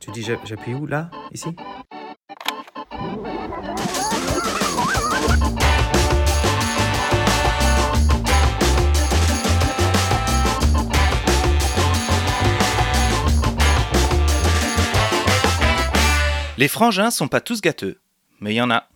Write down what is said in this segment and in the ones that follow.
Tu dis j'appuie où Là Ici? Les frangins sont pas tous gâteux, mais il y en a.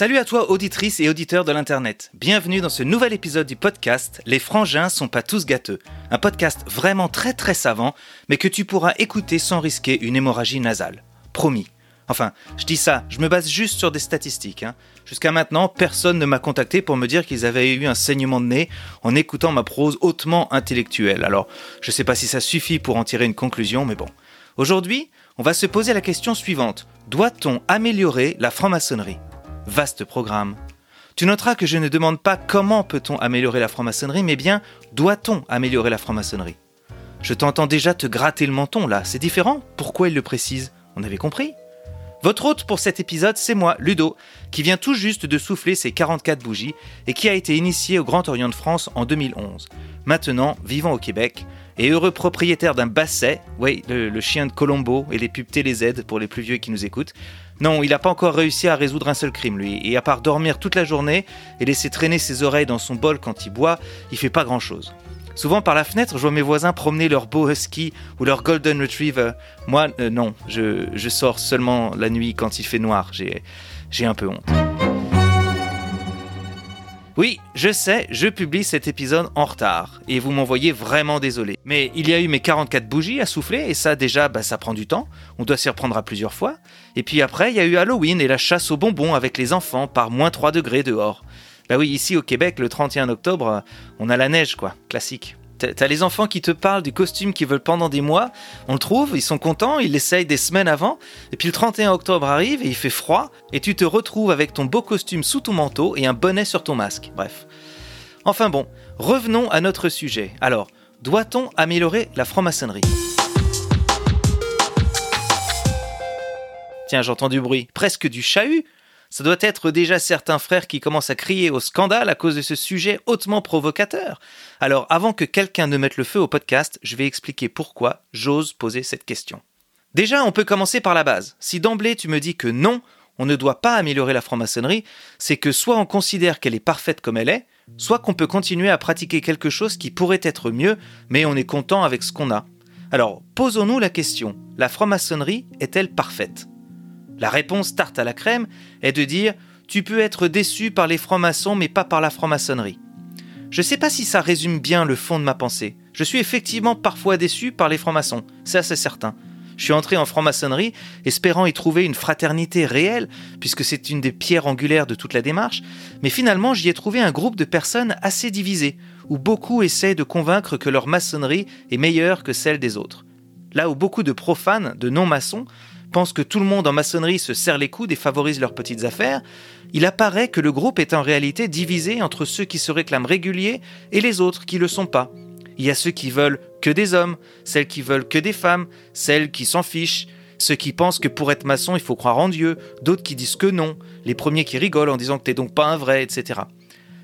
Salut à toi auditrice et auditeur de l'Internet. Bienvenue dans ce nouvel épisode du podcast Les frangins sont pas tous gâteux. Un podcast vraiment très très savant, mais que tu pourras écouter sans risquer une hémorragie nasale. Promis. Enfin, je dis ça, je me base juste sur des statistiques. Hein. Jusqu'à maintenant, personne ne m'a contacté pour me dire qu'ils avaient eu un saignement de nez en écoutant ma prose hautement intellectuelle. Alors, je sais pas si ça suffit pour en tirer une conclusion, mais bon. Aujourd'hui, on va se poser la question suivante. Doit-on améliorer la franc-maçonnerie? Vaste programme. Tu noteras que je ne demande pas comment peut-on améliorer la franc-maçonnerie, mais bien doit-on améliorer la franc-maçonnerie? Je t'entends déjà te gratter le menton là, c'est différent. Pourquoi il le précise? On avait compris. Votre hôte pour cet épisode, c'est moi, Ludo, qui vient tout juste de souffler ses 44 bougies et qui a été initié au Grand Orient de France en 2011. Maintenant, vivant au Québec et heureux propriétaire d'un basset, oui, le, chien de Colombo et les pubs TéléZ pour les plus vieux qui nous écoutent, non, il n'a pas encore réussi à résoudre un seul crime, lui. Et à part dormir toute la journée et laisser traîner ses oreilles dans son bol quand il boit, il fait pas grand-chose. Souvent par la fenêtre, je vois mes voisins promener leur beau husky ou leur golden retriever. Moi, euh, non, je, je, sors seulement la nuit quand il fait noir. J'ai un peu honte. Oui, je sais, je publie cet épisode en retard et vous m'envoyez vraiment désolé. Mais il y a eu mes 44 bougies à souffler et ça déjà, bah, ça prend du temps. On doit s'y reprendre à plusieurs fois. Et puis après, il y a eu Halloween et la chasse aux bonbons avec les enfants par moins 3 degrés dehors. Bah oui, ici au Québec, le 31 octobre, on a la neige quoi, classique. T'as les enfants qui te parlent du costume qu'ils veulent pendant des mois, on le trouve, ils sont contents, ils l'essayent des semaines avant, et puis le 31 octobre arrive et il fait froid, et tu te retrouves avec ton beau costume sous ton manteau et un bonnet sur ton masque. Bref. Enfin bon, revenons à notre sujet. Alors, doit-on améliorer la franc-maçonnerie? Tiens, j'entends du bruit, presque du chahut ça doit être déjà certains frères qui commencent à crier au scandale à cause de ce sujet hautement provocateur. Alors avant que quelqu'un ne mette le feu au podcast, je vais expliquer pourquoi j'ose poser cette question. Déjà, on peut commencer par la base. Si d'emblée tu me dis que non, on ne doit pas améliorer la franc-maçonnerie, c'est que soit on considère qu'elle est parfaite comme elle est, soit qu'on peut continuer à pratiquer quelque chose qui pourrait être mieux, mais on est content avec ce qu'on a. Alors, posons-nous la question, la franc-maçonnerie est-elle parfaite? La réponse tarte à la crème est de dire tu peux être déçu par les francs-maçons mais pas par la franc-maçonnerie. Je ne sais pas si ça résume bien le fond de ma pensée. Je suis effectivement parfois déçu par les francs-maçons, c'est assez certain. Je suis entré en franc-maçonnerie espérant y trouver une fraternité réelle, puisque c'est une des pierres angulaires de toute la démarche, mais finalement j'y ai trouvé un groupe de personnes assez divisées, où beaucoup essayent de convaincre que leur maçonnerie est meilleure que celle des autres. Là où beaucoup de profanes, de non-maçons, pensent que tout le monde en maçonnerie se serre les coudes et favorise leurs petites affaires, il apparaît que le groupe est en réalité divisé entre ceux qui se réclament réguliers et les autres qui ne le sont pas. Il y a ceux qui veulent que des hommes, celles qui veulent que des femmes, celles qui s'en fichent, ceux qui pensent que pour être maçon il faut croire en Dieu, d'autres qui disent que non, les premiers qui rigolent en disant que t'es donc pas un vrai, etc.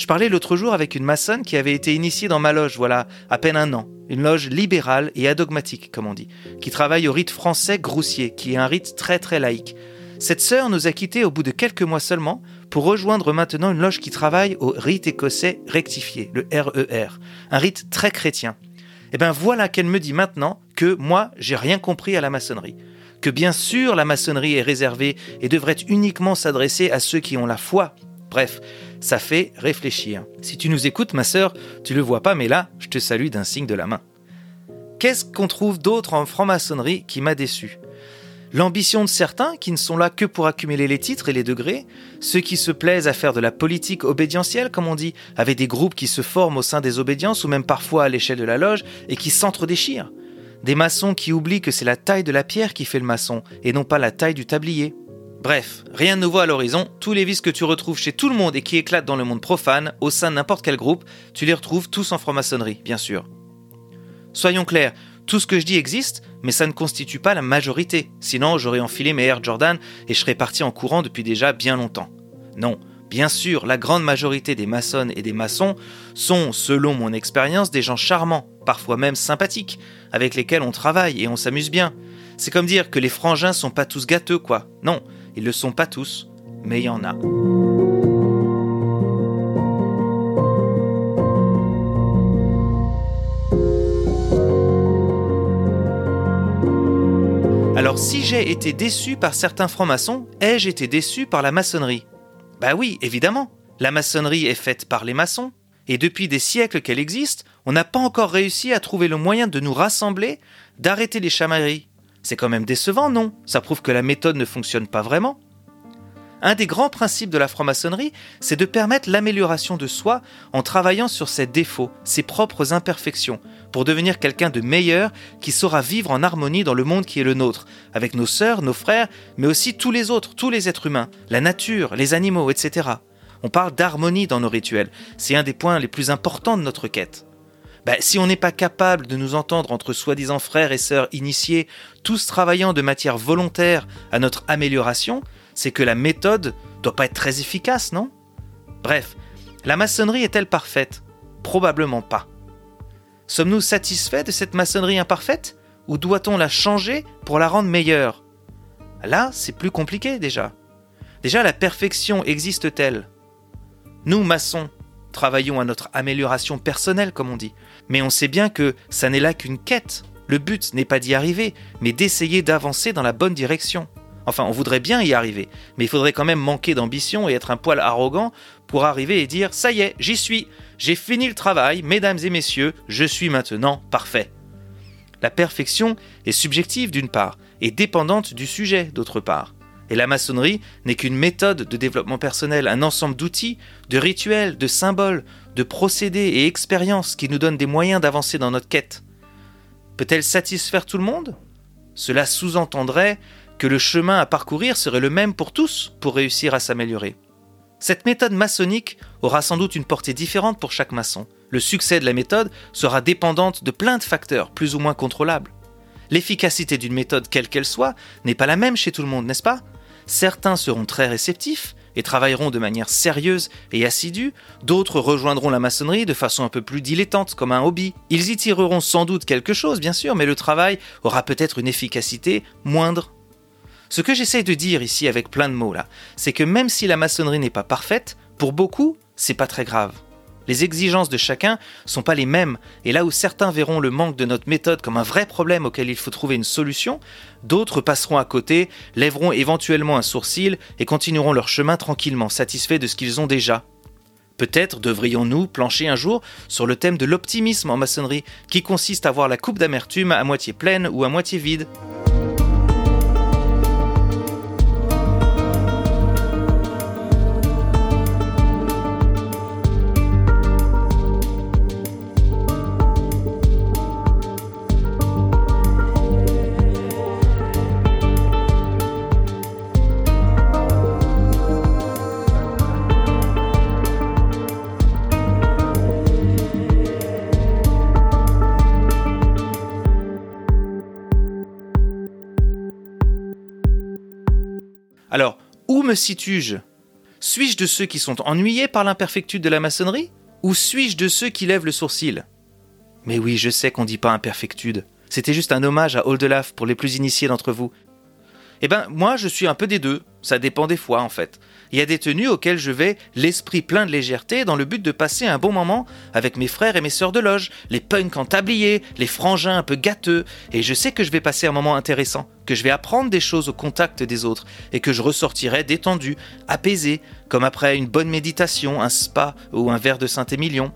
Je parlais l'autre jour avec une maçonne qui avait été initiée dans ma loge, voilà, à peine un an. Une loge libérale et adogmatique, comme on dit, qui travaille au rite français groussier, qui est un rite très très laïque. Cette sœur nous a quittés au bout de quelques mois seulement pour rejoindre maintenant une loge qui travaille au rite écossais rectifié, le RER, e un rite très chrétien. Et eh bien voilà qu'elle me dit maintenant que moi, j'ai rien compris à la maçonnerie. Que bien sûr la maçonnerie est réservée et devrait uniquement s'adresser à ceux qui ont la foi. Bref, ça fait réfléchir. Si tu nous écoutes, ma sœur, tu le vois pas, mais là, je te salue d'un signe de la main. Qu'est-ce qu'on trouve d'autre en franc-maçonnerie qui m'a déçu? L'ambition de certains qui ne sont là que pour accumuler les titres et les degrés, ceux qui se plaisent à faire de la politique obédientielle, comme on dit, avec des groupes qui se forment au sein des obédiences ou même parfois à l'échelle de la loge et qui s'entre-déchirent. Des maçons qui oublient que c'est la taille de la pierre qui fait le maçon et non pas la taille du tablier. Bref, rien de nouveau à l'horizon, tous les vices que tu retrouves chez tout le monde et qui éclatent dans le monde profane, au sein de n'importe quel groupe, tu les retrouves tous en franc-maçonnerie, bien sûr. Soyons clairs, tout ce que je dis existe, mais ça ne constitue pas la majorité, sinon j'aurais enfilé mes Air Jordan et je serais parti en courant depuis déjà bien longtemps. Non, bien sûr, la grande majorité des maçonnes et des maçons sont, selon mon expérience, des gens charmants, parfois même sympathiques, avec lesquels on travaille et on s'amuse bien. C'est comme dire que les frangins sont pas tous gâteux, quoi. Non, ils le sont pas tous, mais il y en a. Alors si j'ai été déçu par certains francs-maçons, ai-je été déçu par la maçonnerie? Bah oui, évidemment. La maçonnerie est faite par les maçons, et depuis des siècles qu'elle existe, on n'a pas encore réussi à trouver le moyen de nous rassembler, d'arrêter les chamailleries. C'est quand même décevant, non? Ça prouve que la méthode ne fonctionne pas vraiment. Un des grands principes de la franc-maçonnerie, c'est de permettre l'amélioration de soi en travaillant sur ses défauts, ses propres imperfections, pour devenir quelqu'un de meilleur qui saura vivre en harmonie dans le monde qui est le nôtre, avec nos sœurs, nos frères, mais aussi tous les autres, tous les êtres humains, la nature, les animaux, etc. On parle d'harmonie dans nos rituels, c'est un des points les plus importants de notre quête. Ben, si on n'est pas capable de nous entendre entre soi-disant frères et sœurs initiés, tous travaillant de matière volontaire à notre amélioration, c'est que la méthode doit pas être très efficace, non? Bref, la maçonnerie est-elle parfaite? Probablement pas. Sommes-nous satisfaits de cette maçonnerie imparfaite? Ou doit-on la changer pour la rendre meilleure? Là, c'est plus compliqué déjà. Déjà, la perfection existe-t-elle? Nous, maçons, travaillons à notre amélioration personnelle, comme on dit. Mais on sait bien que ça n'est là qu'une quête. Le but n'est pas d'y arriver, mais d'essayer d'avancer dans la bonne direction. Enfin, on voudrait bien y arriver, mais il faudrait quand même manquer d'ambition et être un poil arrogant pour arriver et dire ⁇ ça y est, j'y suis, j'ai fini le travail, mesdames et messieurs, je suis maintenant parfait ⁇ La perfection est subjective d'une part, et dépendante du sujet d'autre part. Et la maçonnerie n'est qu'une méthode de développement personnel, un ensemble d'outils, de rituels, de symboles, de procédés et expériences qui nous donnent des moyens d'avancer dans notre quête. Peut-elle satisfaire tout le monde? Cela sous-entendrait que le chemin à parcourir serait le même pour tous pour réussir à s'améliorer. Cette méthode maçonnique aura sans doute une portée différente pour chaque maçon. Le succès de la méthode sera dépendante de plein de facteurs plus ou moins contrôlables. L'efficacité d'une méthode quelle qu'elle soit n'est pas la même chez tout le monde, n'est-ce pas? Certains seront très réceptifs et travailleront de manière sérieuse et assidue, d'autres rejoindront la maçonnerie de façon un peu plus dilettante, comme un hobby. Ils y tireront sans doute quelque chose, bien sûr, mais le travail aura peut-être une efficacité moindre. Ce que j'essaye de dire ici avec plein de mots là, c'est que même si la maçonnerie n'est pas parfaite, pour beaucoup, c'est pas très grave. Les exigences de chacun sont pas les mêmes, et là où certains verront le manque de notre méthode comme un vrai problème auquel il faut trouver une solution, d'autres passeront à côté, lèveront éventuellement un sourcil et continueront leur chemin tranquillement, satisfaits de ce qu'ils ont déjà. Peut-être devrions-nous plancher un jour sur le thème de l'optimisme en maçonnerie, qui consiste à voir la coupe d'amertume à moitié pleine ou à moitié vide. Alors, où me situe-je? Suis-je de ceux qui sont ennuyés par l'imperfectude de la maçonnerie? Ou suis-je de ceux qui lèvent le sourcil? Mais oui, je sais qu'on dit pas imperfectude. C'était juste un hommage à Oldelaf pour les plus initiés d'entre vous. Eh ben, moi, je suis un peu des deux. Ça dépend des fois, en fait. Il y a des tenues auxquelles je vais l'esprit plein de légèreté dans le but de passer un bon moment avec mes frères et mes sœurs de loge, les punks en tablier, les frangins un peu gâteux, et je sais que je vais passer un moment intéressant, que je vais apprendre des choses au contact des autres, et que je ressortirai détendu, apaisé, comme après une bonne méditation, un spa ou un verre de Saint-Émilion.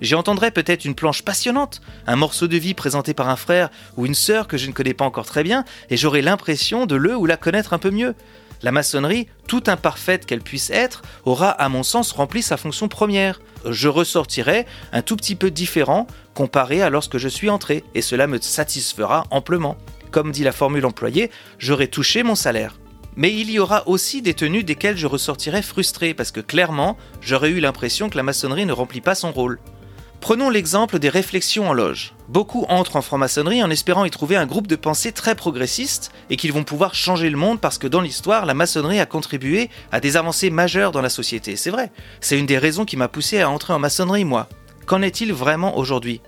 J'y entendrai peut-être une planche passionnante, un morceau de vie présenté par un frère ou une sœur que je ne connais pas encore très bien, et j'aurai l'impression de le ou la connaître un peu mieux. La maçonnerie, tout imparfaite qu'elle puisse être, aura à mon sens rempli sa fonction première. Je ressortirai un tout petit peu différent comparé à lorsque je suis entré, et cela me satisfera amplement. Comme dit la formule employée, j'aurai touché mon salaire. Mais il y aura aussi des tenues desquelles je ressortirai frustré, parce que clairement, j'aurais eu l'impression que la maçonnerie ne remplit pas son rôle. Prenons l'exemple des réflexions en loge. Beaucoup entrent en franc-maçonnerie en espérant y trouver un groupe de pensée très progressiste et qu'ils vont pouvoir changer le monde parce que dans l'histoire, la maçonnerie a contribué à des avancées majeures dans la société. C'est vrai. C'est une des raisons qui m'a poussé à entrer en maçonnerie, moi. Qu'en est-il vraiment aujourd'hui?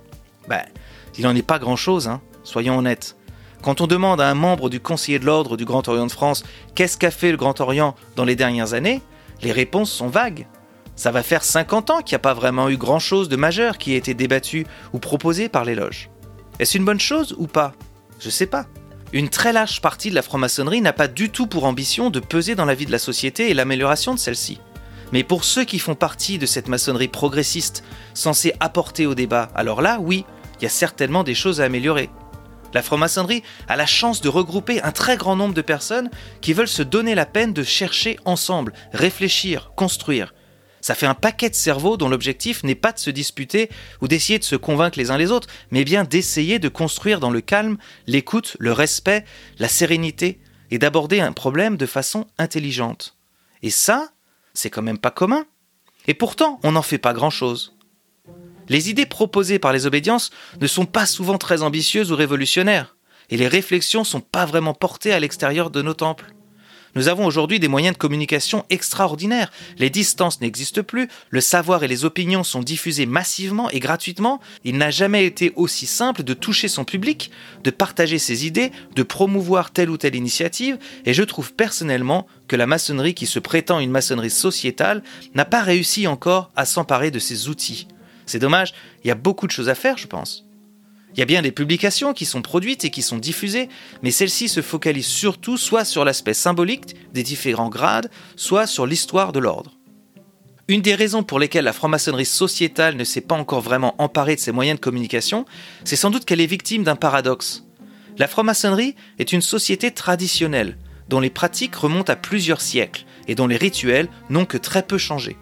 Ben, il n'en est pas grand-chose, hein, soyons honnêtes. Quand on demande à un membre du conseiller de l'ordre du Grand Orient de France qu'est-ce qu'a fait le Grand Orient dans les dernières années, les réponses sont vagues. Ça va faire 50 ans qu'il n'y a pas vraiment eu grand-chose de majeur qui ait été débattu ou proposé par les loges. Est-ce une bonne chose ou pas? Je sais pas. Une très large partie de la franc-maçonnerie n'a pas du tout pour ambition de peser dans la vie de la société et l'amélioration de celle-ci. Mais pour ceux qui font partie de cette maçonnerie progressiste censée apporter au débat, alors là, oui, il y a certainement des choses à améliorer. La franc-maçonnerie a la chance de regrouper un très grand nombre de personnes qui veulent se donner la peine de chercher ensemble, réfléchir, construire. Ça fait un paquet de cerveaux dont l'objectif n'est pas de se disputer ou d'essayer de se convaincre les uns les autres, mais bien d'essayer de construire dans le calme, l'écoute, le respect, la sérénité, et d'aborder un problème de façon intelligente. Et ça, c'est quand même pas commun. Et pourtant, on n'en fait pas grand-chose. Les idées proposées par les obédiences ne sont pas souvent très ambitieuses ou révolutionnaires, et les réflexions sont pas vraiment portées à l'extérieur de nos temples. Nous avons aujourd'hui des moyens de communication extraordinaires. Les distances n'existent plus, le savoir et les opinions sont diffusés massivement et gratuitement. Il n'a jamais été aussi simple de toucher son public, de partager ses idées, de promouvoir telle ou telle initiative, et je trouve personnellement que la maçonnerie qui se prétend une maçonnerie sociétale n'a pas réussi encore à s'emparer de ces outils. C'est dommage, il y a beaucoup de choses à faire, je pense. Il y a bien des publications qui sont produites et qui sont diffusées, mais celles-ci se focalisent surtout soit sur l'aspect symbolique des différents grades, soit sur l'histoire de l'ordre. Une des raisons pour lesquelles la franc-maçonnerie sociétale ne s'est pas encore vraiment emparée de ses moyens de communication, c'est sans doute qu'elle est victime d'un paradoxe. La franc-maçonnerie est une société traditionnelle, dont les pratiques remontent à plusieurs siècles et dont les rituels n'ont que très peu changé.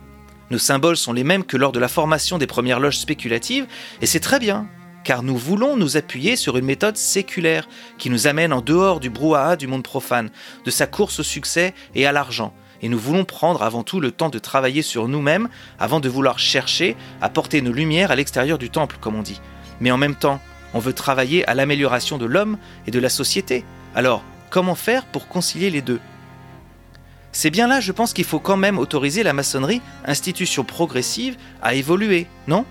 Nos symboles sont les mêmes que lors de la formation des premières loges spéculatives, et c'est très bien, car nous voulons nous appuyer sur une méthode séculaire qui nous amène en dehors du brouhaha du monde profane, de sa course au succès et à l'argent. Et nous voulons prendre avant tout le temps de travailler sur nous-mêmes avant de vouloir chercher à porter nos lumières à l'extérieur du temple, comme on dit. Mais en même temps, on veut travailler à l'amélioration de l'homme et de la société. Alors, comment faire pour concilier les deux? C'est bien là, je pense qu'il faut quand même autoriser la maçonnerie, institution progressive, à évoluer, non?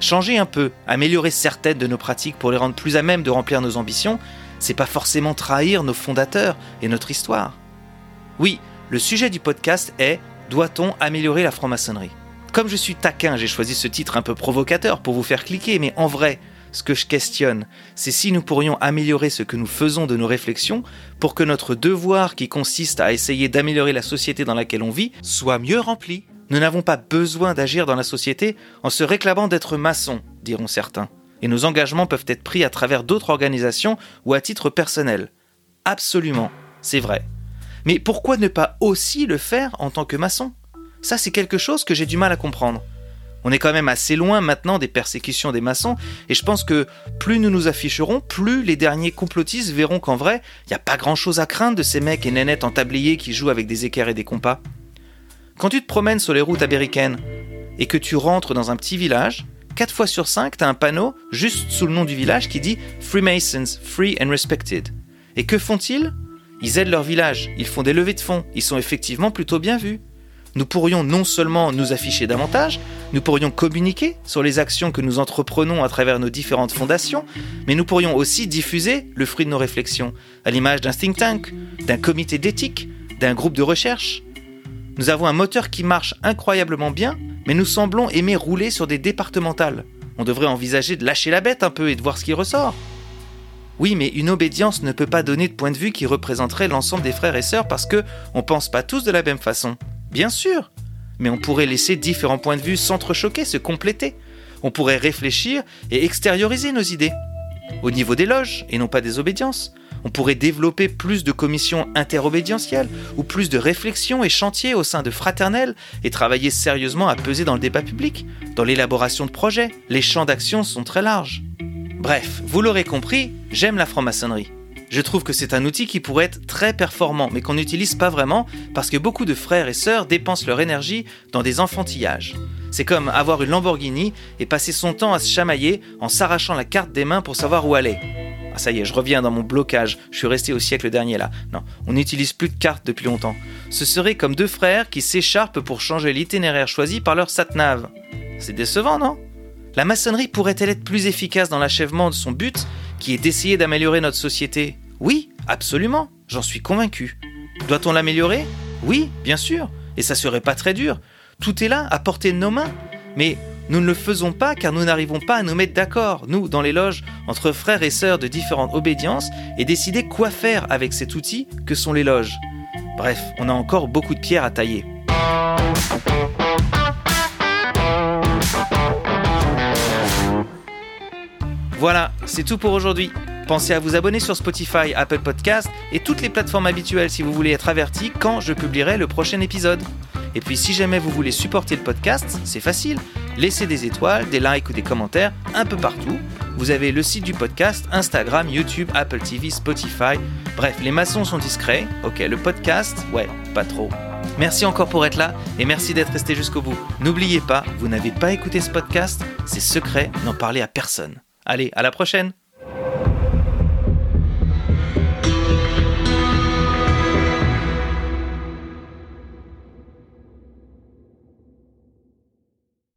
Changer un peu, améliorer certaines de nos pratiques pour les rendre plus à même de remplir nos ambitions, c'est pas forcément trahir nos fondateurs et notre histoire. Oui, le sujet du podcast est Doit-on améliorer la franc-maçonnerie? Comme je suis taquin, j'ai choisi ce titre un peu provocateur pour vous faire cliquer, mais en vrai, ce que je questionne, c'est si nous pourrions améliorer ce que nous faisons de nos réflexions pour que notre devoir qui consiste à essayer d'améliorer la société dans laquelle on vit soit mieux rempli. Nous n'avons pas besoin d'agir dans la société en se réclamant d'être maçons, diront certains. Et nos engagements peuvent être pris à travers d'autres organisations ou à titre personnel. Absolument, c'est vrai. Mais pourquoi ne pas aussi le faire en tant que maçon? Ça, c'est quelque chose que j'ai du mal à comprendre. On est quand même assez loin maintenant des persécutions des maçons, et je pense que plus nous nous afficherons, plus les derniers complotistes verront qu'en vrai, il n'y a pas grand chose à craindre de ces mecs et nénettes en tablier qui jouent avec des équerres et des compas. Quand tu te promènes sur les routes américaines et que tu rentres dans un petit village, 4 fois sur 5, tu as un panneau juste sous le nom du village qui dit Freemasons, Free and Respected. Et que font-ils? Ils aident leur village, ils font des levées de fonds, ils sont effectivement plutôt bien vus nous pourrions non seulement nous afficher davantage, nous pourrions communiquer sur les actions que nous entreprenons à travers nos différentes fondations, mais nous pourrions aussi diffuser le fruit de nos réflexions, à l'image d'un think tank, d'un comité d'éthique, d'un groupe de recherche. Nous avons un moteur qui marche incroyablement bien, mais nous semblons aimer rouler sur des départementales. On devrait envisager de lâcher la bête un peu et de voir ce qui ressort. Oui, mais une obédience ne peut pas donner de point de vue qui représenterait l'ensemble des frères et sœurs parce que on pense pas tous de la même façon. Bien sûr, mais on pourrait laisser différents points de vue s'entrechoquer, se compléter. On pourrait réfléchir et extérioriser nos idées. Au niveau des loges, et non pas des obédiences. On pourrait développer plus de commissions interobédientielles ou plus de réflexions et chantiers au sein de fraternelles et travailler sérieusement à peser dans le débat public, dans l'élaboration de projets. Les champs d'action sont très larges. Bref, vous l'aurez compris, j'aime la franc-maçonnerie je trouve que c'est un outil qui pourrait être très performant, mais qu'on n'utilise pas vraiment parce que beaucoup de frères et sœurs dépensent leur énergie dans des enfantillages. C'est comme avoir une Lamborghini et passer son temps à se chamailler en s'arrachant la carte des mains pour savoir où aller. Ah ça y est, je reviens dans mon blocage, je suis resté au siècle dernier là. Non, on n'utilise plus de cartes depuis longtemps. Ce serait comme deux frères qui s'écharpent pour changer l'itinéraire choisi par leur satnav. C'est décevant, non? La maçonnerie pourrait-elle être plus efficace dans l'achèvement de son but, qui est d'essayer d'améliorer notre société? Oui, absolument, j'en suis convaincu. Doit-on l'améliorer? Oui, bien sûr, et ça serait pas très dur. Tout est là, à portée de nos mains. Mais nous ne le faisons pas car nous n'arrivons pas à nous mettre d'accord, nous, dans les loges, entre frères et sœurs de différentes obédiences, et décider quoi faire avec cet outil que sont les loges. Bref, on a encore beaucoup de pierres à tailler. Voilà, c'est tout pour aujourd'hui. Pensez à vous abonner sur Spotify, Apple Podcast et toutes les plateformes habituelles si vous voulez être averti quand je publierai le prochain épisode. Et puis si jamais vous voulez supporter le podcast, c'est facile. Laissez des étoiles, des likes ou des commentaires un peu partout. Vous avez le site du podcast, Instagram, YouTube, Apple TV, Spotify. Bref, les maçons sont discrets. Ok, le podcast, ouais, pas trop. Merci encore pour être là et merci d'être resté jusqu'au bout. N'oubliez pas, vous n'avez pas écouté ce podcast, c'est secret, n'en parlez à personne. Allez, à la prochaine